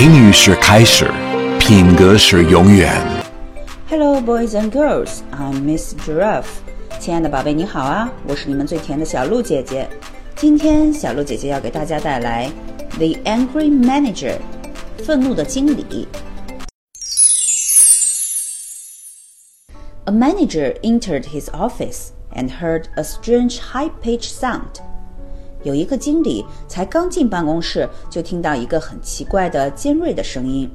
英语是开始，品格是永远。 Hello, boys and girls. I'm Miss Giraffe. 亲爱的宝贝，你好啊！我是你们最甜的小鹿姐姐。今天小鹿姐姐要给大家带来《The Angry Manager》愤怒的经理。A manager entered his office and heard a strange high-pitched sound. 有一个经理才刚进办公室，就听到一个很奇怪的尖锐的声音。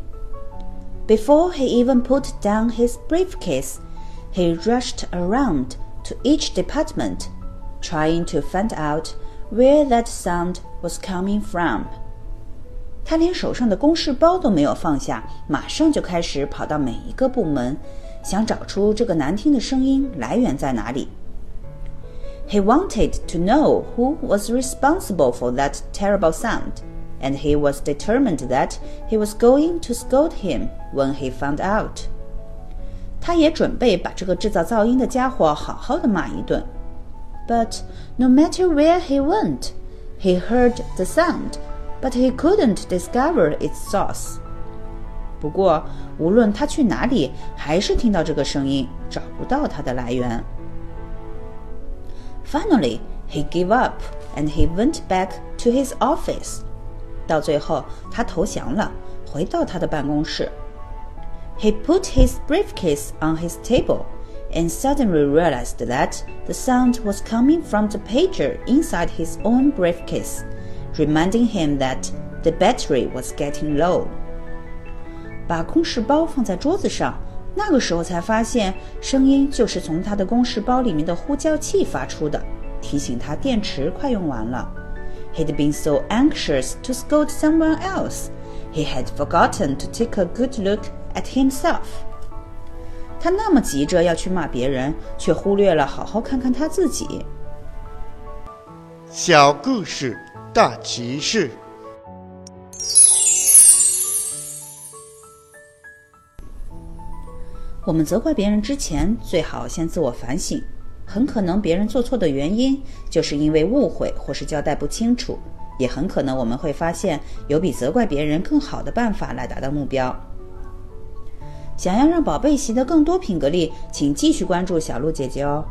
Before he even put down his briefcase, he rushed around to each department, trying to find out where that sound was coming from. 他连手上的公事包都没有放下，马上就开始跑到每一个部门，想找出这个难听的声音来源在哪里。He wanted to know who was responsible for that terrible sound, and he was determined that he was going to scold him when he found out. 他也准备把这个制造噪音的家伙好好的骂一顿。But no matter where he went, he heard the sound, but he couldn't discover its source. 不过，无论他去哪里，还是听到这个声音，找不到它的来源。 Finally, he gave up and he went back to his office. 到最后，他投降了，回到他的办公室。He put his briefcase on his table and suddenly realized that the sound was coming from the pager inside his own briefcase, reminding him that the battery was getting low. 把公事包放在桌子上， 那个时候才发现，声音就是从他的公事包里面的呼叫器发出的，提醒他电池快用完了。He'd been so anxious to scold someone else, he had forgotten to take a good look at himself. 他那么急着要去骂别人，却忽略了好好看看他自己。小故事大启示。我们责怪别人之前，最好先自我反省。很可能别人做错的原因，就是因为误会或是交代不清楚，也很可能我们会发现有比责怪别人更好的办法来达到目标。想要让宝贝习得更多品格力，请继续关注小鹿姐姐哦。